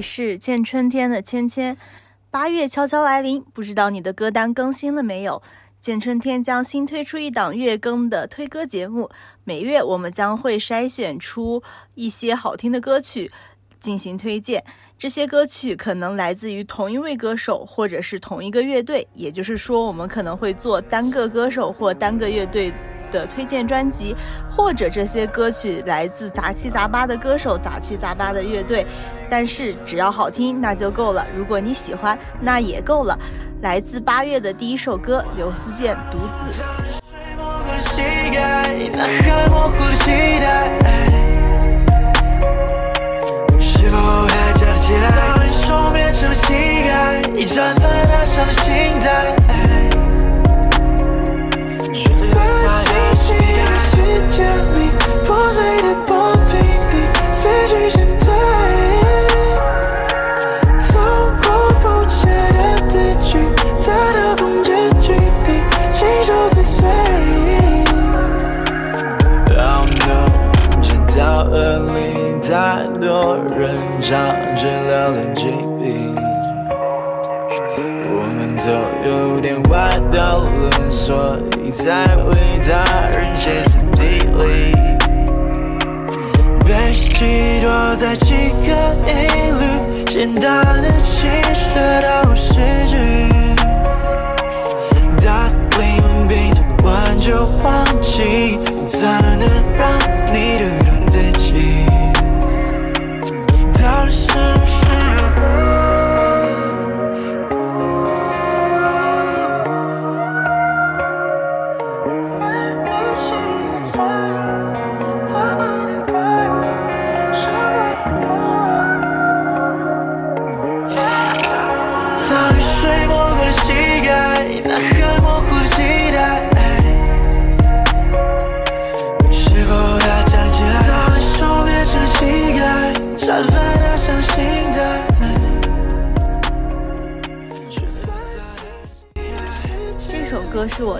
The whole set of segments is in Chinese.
是见春天的芊芊。八月悄悄来临，不知道你的歌单更新了没有？见春天将新推出一档月更的推歌节目，每月我们将会筛选出一些好听的歌曲进行推荐。这些歌曲可能来自于同一位歌手，或者是同一个乐队，也就是说，我们可能会做单个歌手或单个乐队的推荐专辑，或者这些歌曲来自杂七杂八的歌手、杂七杂八的乐队，但是只要好听那就够了。如果你喜欢，那也够了。来自八月的第一首歌，刘思健《独子》。当英雄变成了乞丐，战犯他伤的心态。在人唱。治疗了疾病，我们都有点坏到了，所以才为他人歇斯底里。被寄托在几个音律，简单的情绪得到失去。大灵魂闭着关就忘记，怎能让你对等自己？到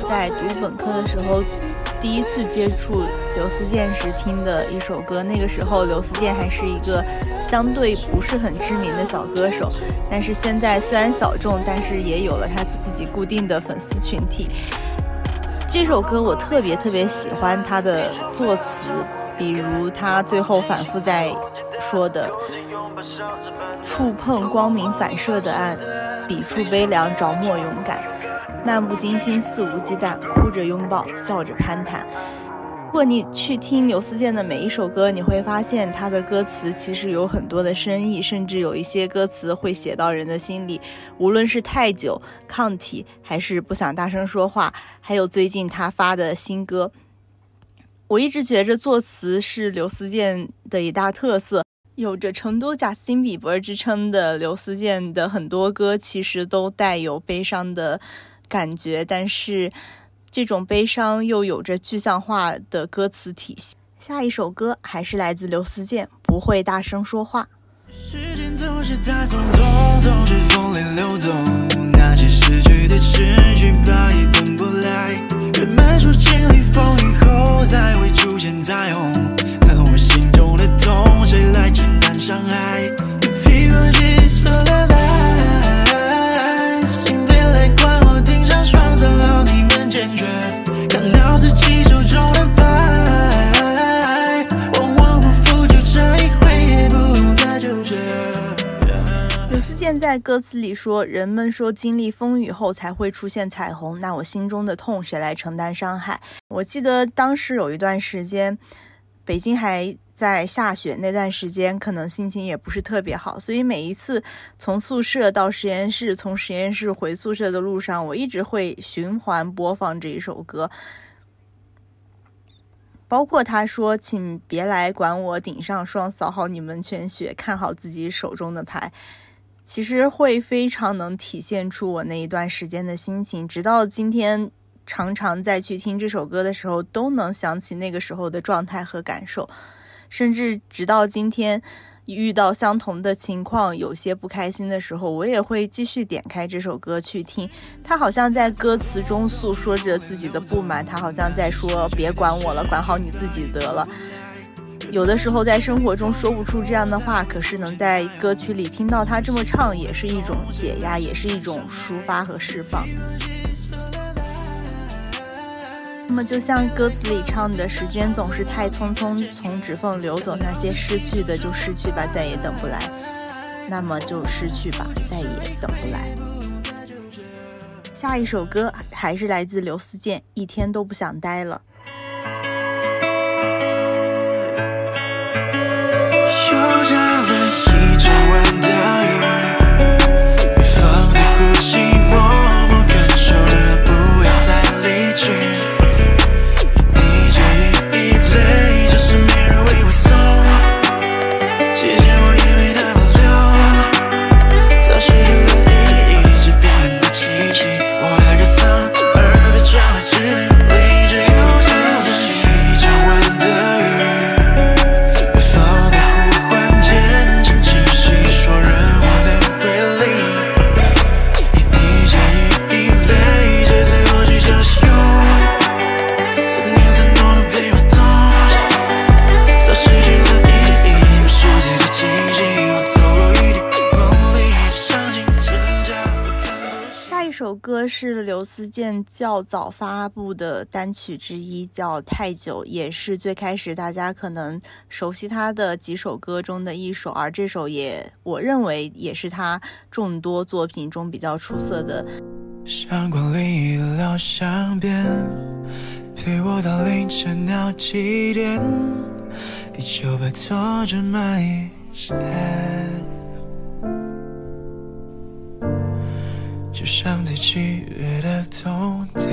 在读本科的时候第一次接触刘思健时听的一首歌。那个时候，刘思健还是一个相对不是很知名的小歌手，但是现在虽然小众，但是也有了他自己固定的粉丝群体。这首歌我特别特别喜欢他的作词，比如他最后反复在说的“触碰光明反射的暗，笔触悲凉，着墨勇敢。”漫不经心，肆无忌惮，哭着拥抱，笑着攀谈。如果你去听刘思健的每一首歌，你会发现他的歌词其实有很多的深意，甚至有一些歌词会写到人的心里。无论是太久、抗体，还是不想大声说话，还有最近他发的新歌，我一直觉着作词是刘思健的一大特色。有着成都贾斯汀比伯之称的刘思健的很多歌，其实都带有悲伤的。感觉，但是这种悲伤又有着具象化的歌词体系。下一首歌还是来自刘思健，不会大声说话。时间总是太匆匆，总是风里流动，那些失去的失去吧也等不来。人们说经历风雨后才会出现彩虹，可我心中的痛，谁来承担伤害？Fever is for 在歌词里说，人们说经历风雨后才会出现彩虹，那我心中的痛谁来承担伤害？我记得当时有一段时间，北京还在下雪，那段时间可能心情也不是特别好，所以每一次从宿舍到实验室，从实验室回宿舍的路上，我一直会循环播放这一首歌，包括他说：“请别来管我，顶上霜，扫好你们全雪，看好自己手中的牌。”其实会非常能体现出我那一段时间的心情，直到今天，常常再去听这首歌的时候，都能想起那个时候的状态和感受，甚至直到今天遇到相同的情况，有些不开心的时候，我也会继续点开这首歌去听。他好像在歌词中诉说着自己的不满，他好像在说：“别管我了，管好你自己得了。”有的时候在生活中说不出这样的话，可是能在歌曲里听到他这么唱，也是一种解压，也是一种抒发和释放。那么，就像歌词里唱的：“时间总是太匆匆，从指缝流走，那些失去的就失去吧，再也等不来。那么就失去吧，再也等不来。”下一首歌还是来自刘思健，《一天都不想待了》。较早发布的单曲之一，叫《太久》，也是最开始大家可能熟悉他的几首歌中的一首，而这首也我认为也是他众多作品中比较出色的。相关里聊相边，陪我到凌晨闹几点？地球被拖着蔓延。就像在七月的冬天，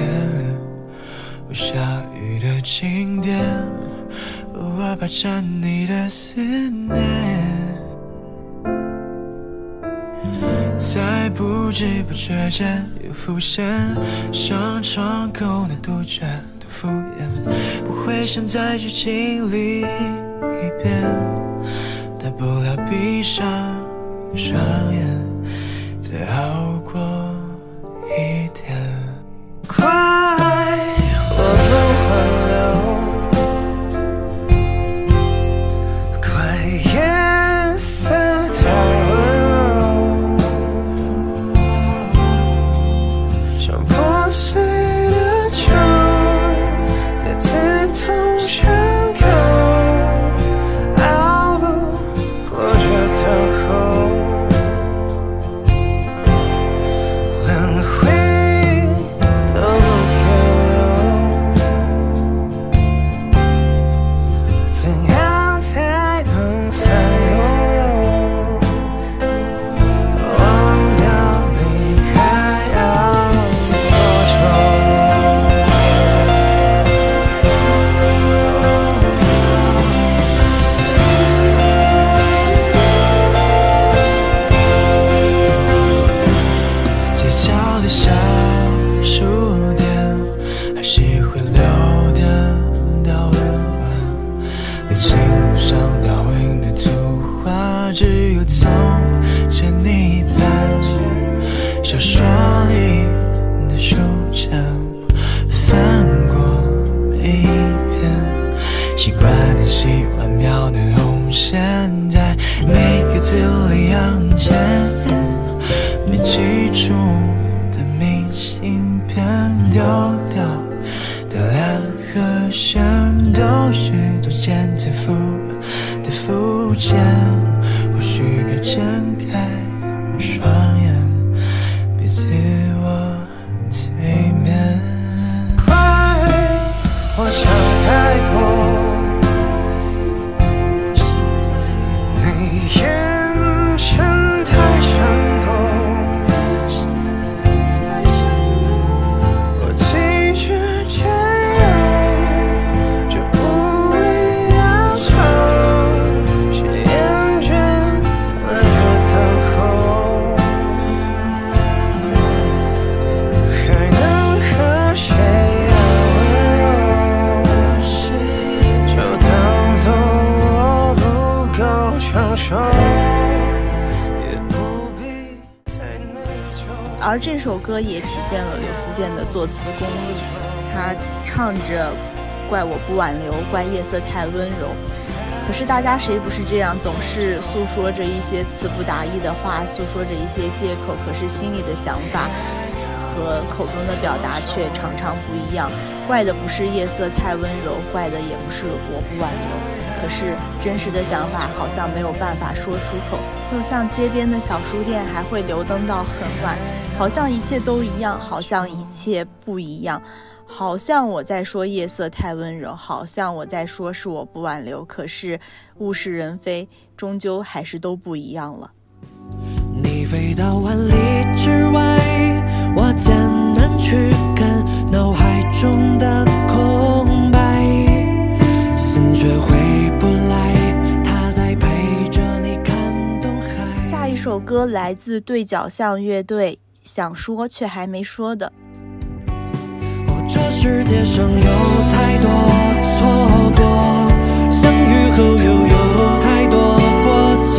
或下雨的晴天，偶尔霸占你的思念，在不知不觉间又浮现，像窗口那杜鹃的敷衍，不会想再去经历一遍，大不了闭上双眼，最好歌也体现了刘思健的作词功力，他唱着“怪我不挽留，怪夜色太温柔”，可是大家谁不是这样，总是诉说着一些词不达意的话，诉说着一些借口，可是心里的想法和口中的表达却常常不一样。怪的不是夜色太温柔，怪的也不是我不挽留。可是真实的想法好像没有办法说出口，就像街边的小书店还会留灯到很晚，好像一切都一样，好像一切不一样，好像我在说夜色太温柔，好像我在说是我不挽留。可是物是人非，终究还是都不一样了。你飞到万里之外，我艰难去看脑海中的空白，心却回。不来首歌来自对角巷乐队，想说却还没说的。这世界上有太多错过，相遇后又有太多过错，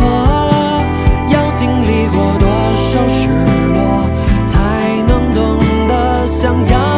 要经历过多少失落，才能懂得想要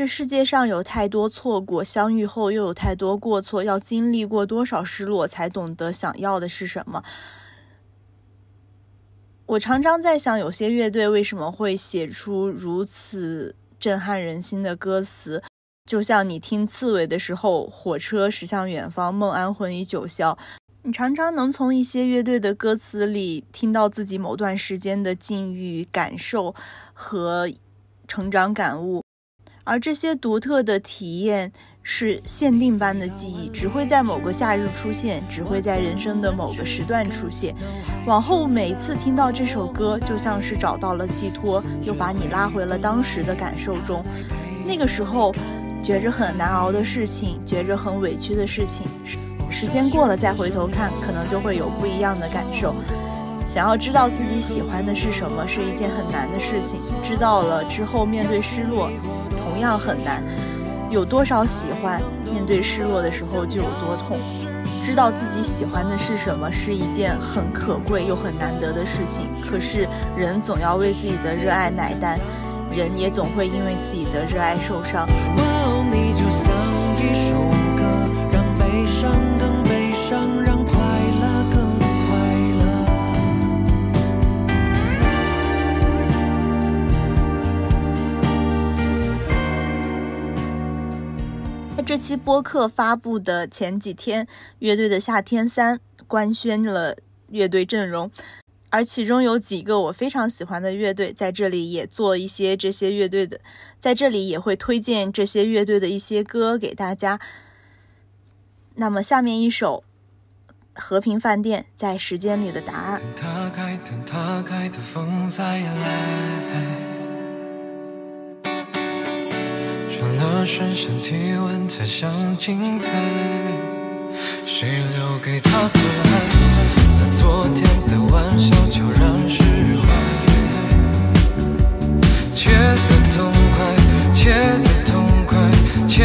这世界上有太多错过，相遇后又有太多过错，要经历过多少失落，才懂得想要的是什么？我常常在想，有些乐队为什么会写出如此震撼人心的歌词？就像你听刺猬的时候，火车驶向远方，梦安魂依九霄。你常常能从一些乐队的歌词里听到自己某段时间的境遇、感受和成长感悟。而这些独特的体验是限定般的记忆，只会在某个夏日出现，只会在人生的某个时段出现。往后每次听到这首歌，就像是找到了寄托，又把你拉回了当时的感受中。那个时候，觉着很难熬的事情，觉着很委屈的事情，时间过了再回头看，可能就会有不一样的感受。想要知道自己喜欢的是什么，是一件很难的事情。知道了之后，面对失落。同样很难，有多少喜欢，面对失落的时候就有多痛。知道自己喜欢的是什么，是一件很可贵又很难得的事情。可是人总要为自己的热爱买单，人也总会因为自己的热爱受伤。期播客发布的前几天，乐队的《夏天三》官宣了乐队阵容，而其中有几个我非常喜欢的乐队，在这里也做一些这些乐队的，在这里也会推荐这些乐队的一些歌给大家。那么下面一首《和平饭店》在时间里的答案。了身，想体温才想精彩。谁留给他做爱？那昨天的玩笑悄然释怀。切得痛快，切得痛快，切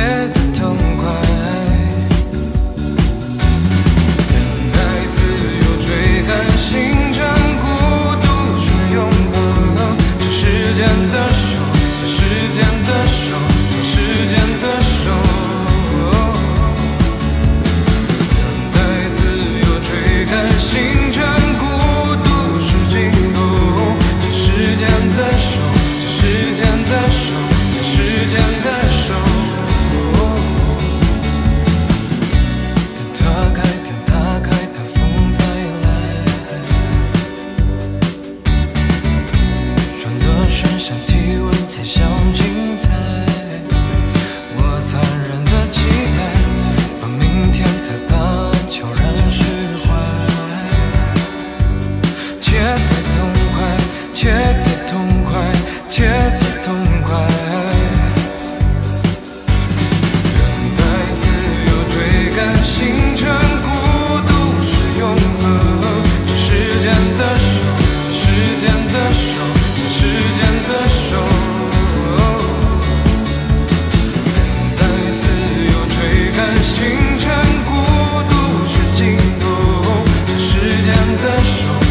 tantas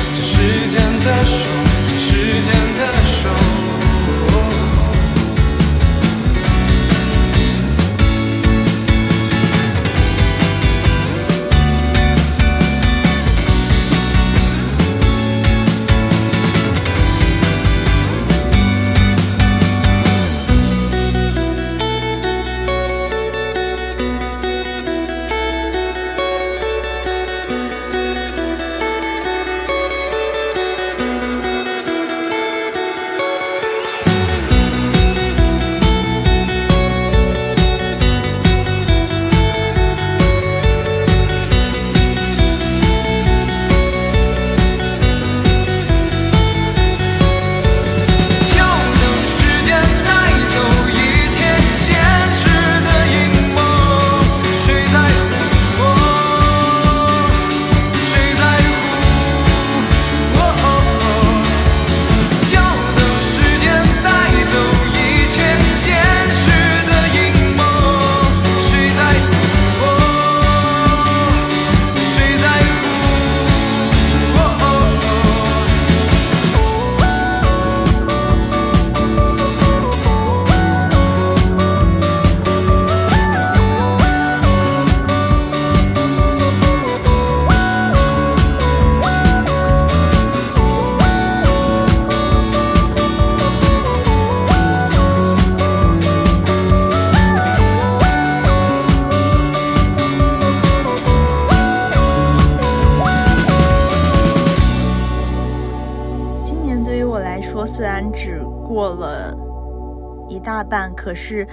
是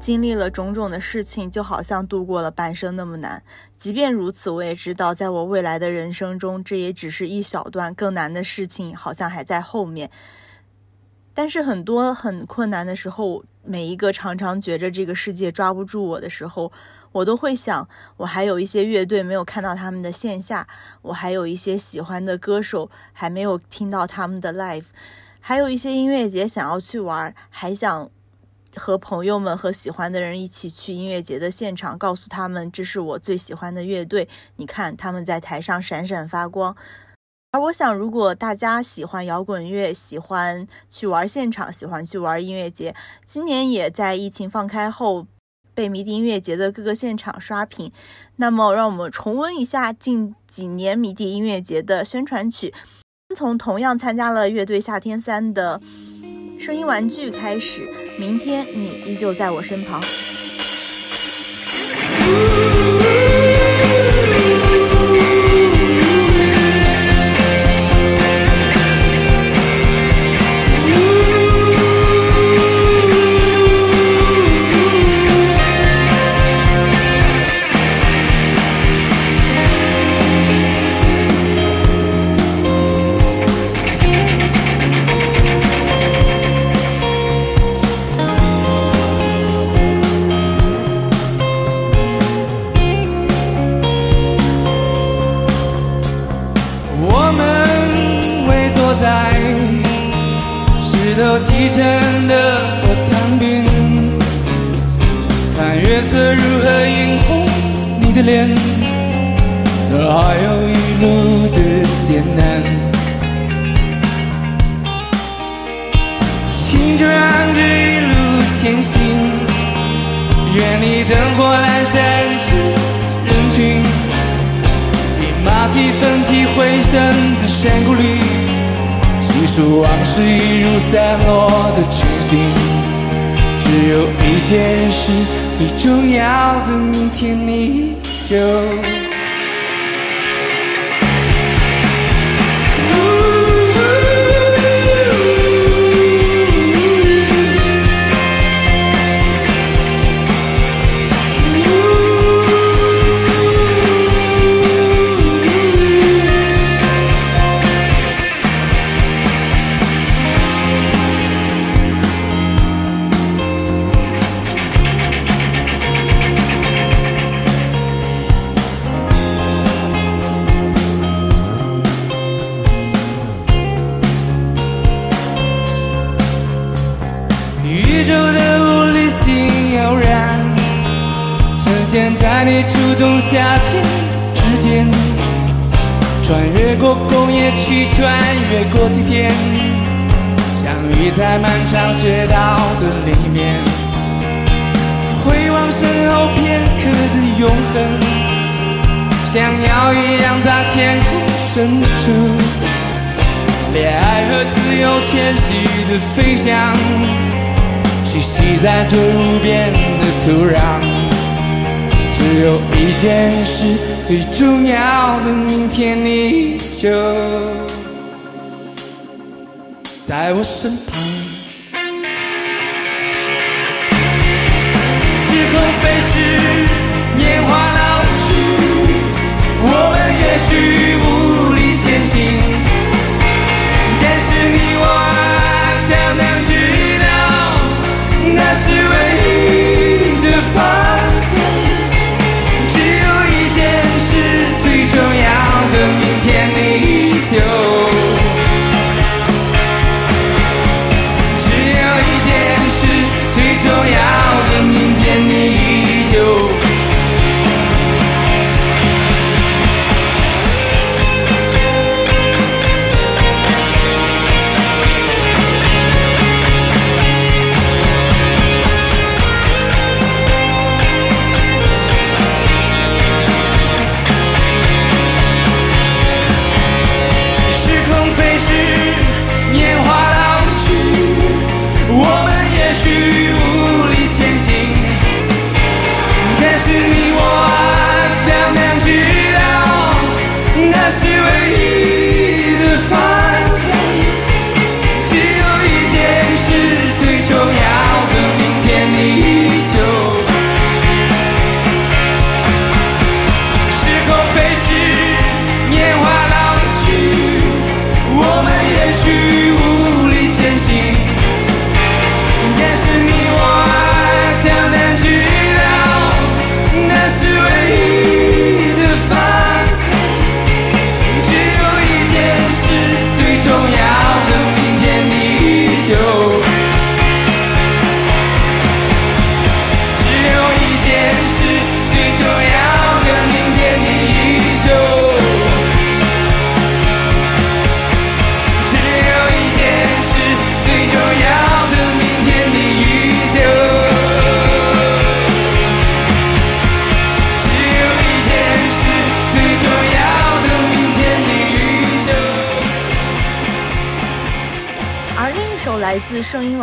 经历了种种的事情，就好像度过了半生那么难。即便如此，我也知道，在我未来的人生中，这也只是一小段，更难的事情好像还在后面。但是很多很困难的时候，每一个常常觉着这个世界抓不住我的时候，我都会想，我还有一些乐队没有看到他们的线下，我还有一些喜欢的歌手还没有听到他们的 live，还有一些音乐节想要去玩，还想和朋友们和喜欢的人一起去音乐节的现场，告诉他们这是我最喜欢的乐队，你看他们在台上闪闪发光。而我想，如果大家喜欢摇滚乐，喜欢去玩现场，喜欢去玩音乐节，今年也在疫情放开后被迷笛音乐节的各个现场刷屏，那么让我们重温一下近几年迷笛音乐节的宣传曲，从同样参加了乐队夏天三的声音玩具开始，明天你依旧在我身旁。如何映红你的脸？而还有一路的艰难。心中这一路前行。远离灯火阑珊处人群，听马蹄奋起回声的山谷里，细数往事一如散落的群星。只有一件事最重要的，明天你就在你初动夏天之间，穿越过工业区，穿越过地铁，相遇在漫长雪道的里面。回望身后片刻的永恒，像鸟一样在天空伸出，恋爱和自由迁徙的飞翔，栖息在这无边的土壤。只有一件事最重要的，明天你就在我身旁。时空飞逝，年华老去，我们也许无力前行。但是你，我。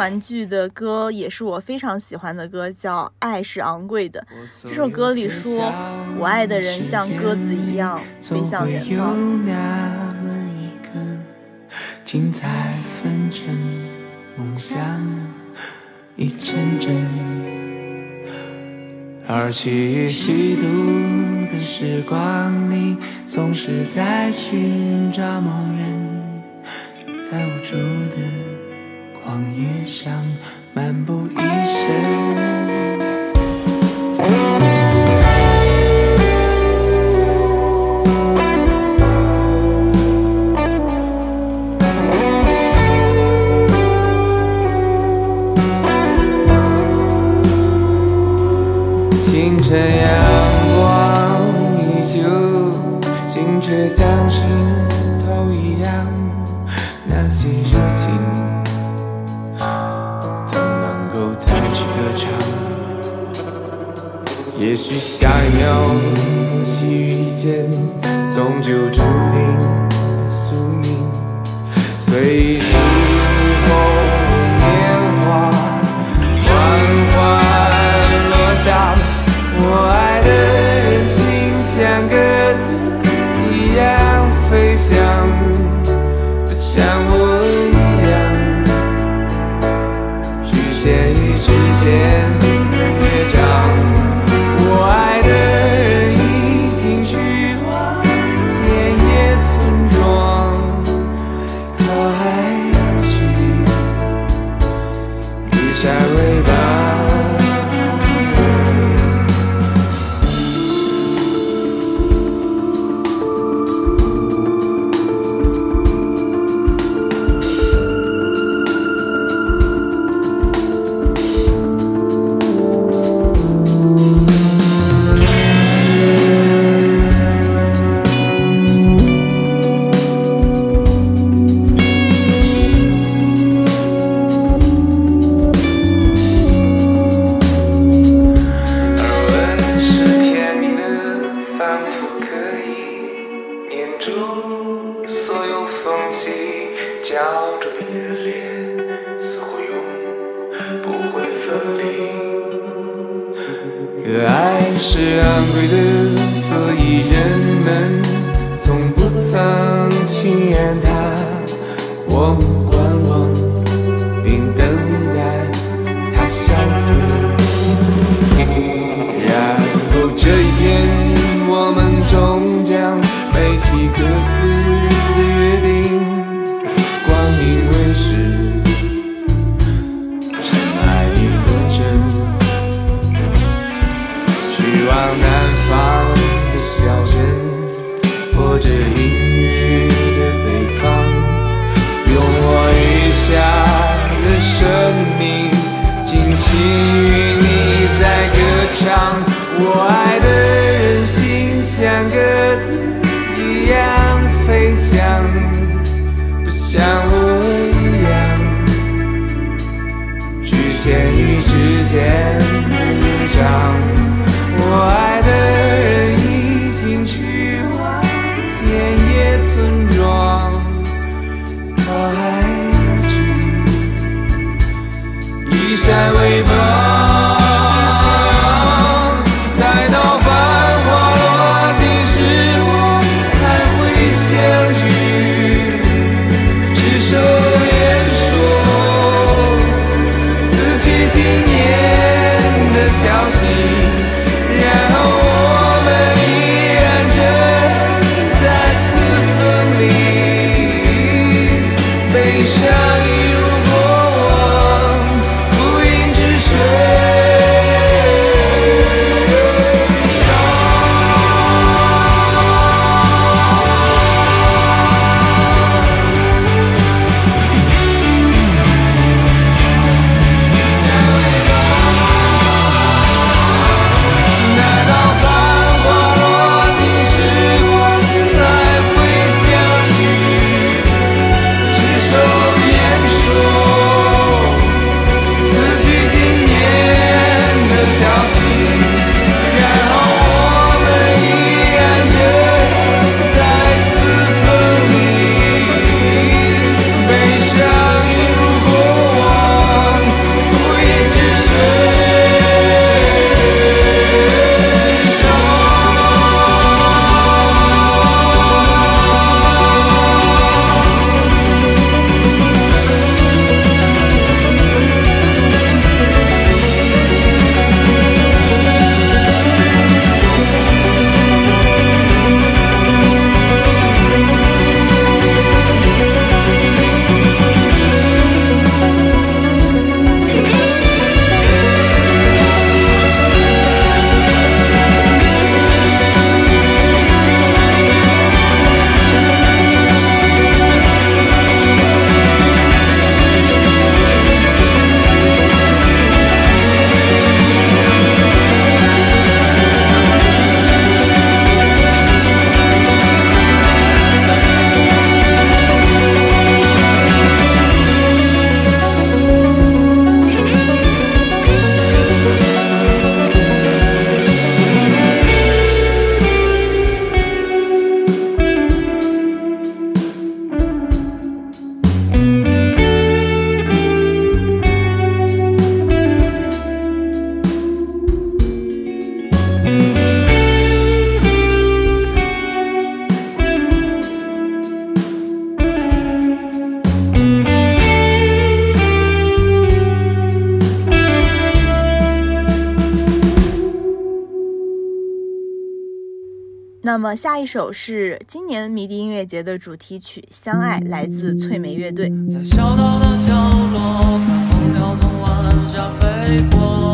玩具的歌，也是我非常喜欢的歌，叫《爱是昂贵的》。这首歌里说：“我爱的人像鸽子一样飞向远方。”精彩纷呈，梦想一阵阵，而去虚度的时光里，总是在寻找某人，在无助的。荒野上漫步一生。一首是今年迷笛音乐节的主题曲《相爱》，来自翠梅乐队。在小岛的角落，看候鸟从晚霞飞过。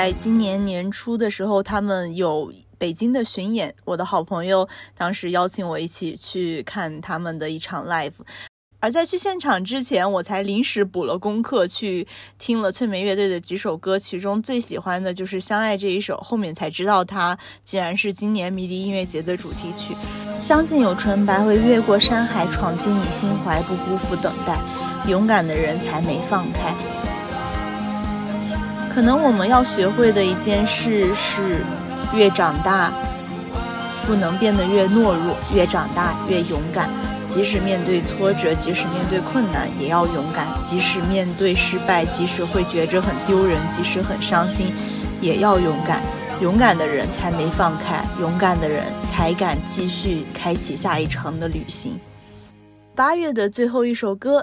在今年年初的时候，他们有北京的巡演，我的好朋友当时邀请我一起去看他们的一场 live。而在去现场之前，我才临时补了功课，去听了翠梅乐队的几首歌，其中最喜欢的就是《相爱》这一首。后面才知道，它竟然是今年迷笛音乐节的主题曲。相信有纯白会越过山海，闯进你心怀，不辜负等待。勇敢的人才没放开。可能我们要学会的一件事是，越长大，不能变得越懦弱；越长大，越勇敢。即使面对挫折，即使面对困难，也要勇敢；即使面对失败，即使会觉着很丢人，即使很伤心，也要勇敢。勇敢的人才没放开，勇敢的人才敢继续开启下一程的旅行。八月的最后一首歌，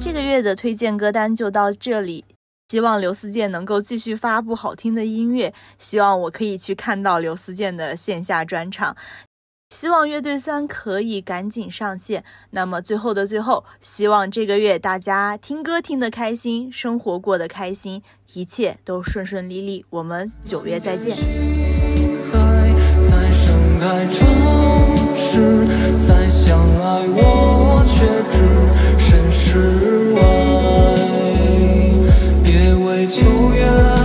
这个月的推荐歌单就到这里，希望刘思健能够继续发布好听的音乐，希望我可以去看到刘思健的线下专场，希望乐队三可以赶紧上线。那么最后的最后，希望这个月大家听歌听得开心，生活过得开心，一切都顺顺利利。我们九月再见。海在盛开城再相爱，我却置身事外，别为求缘。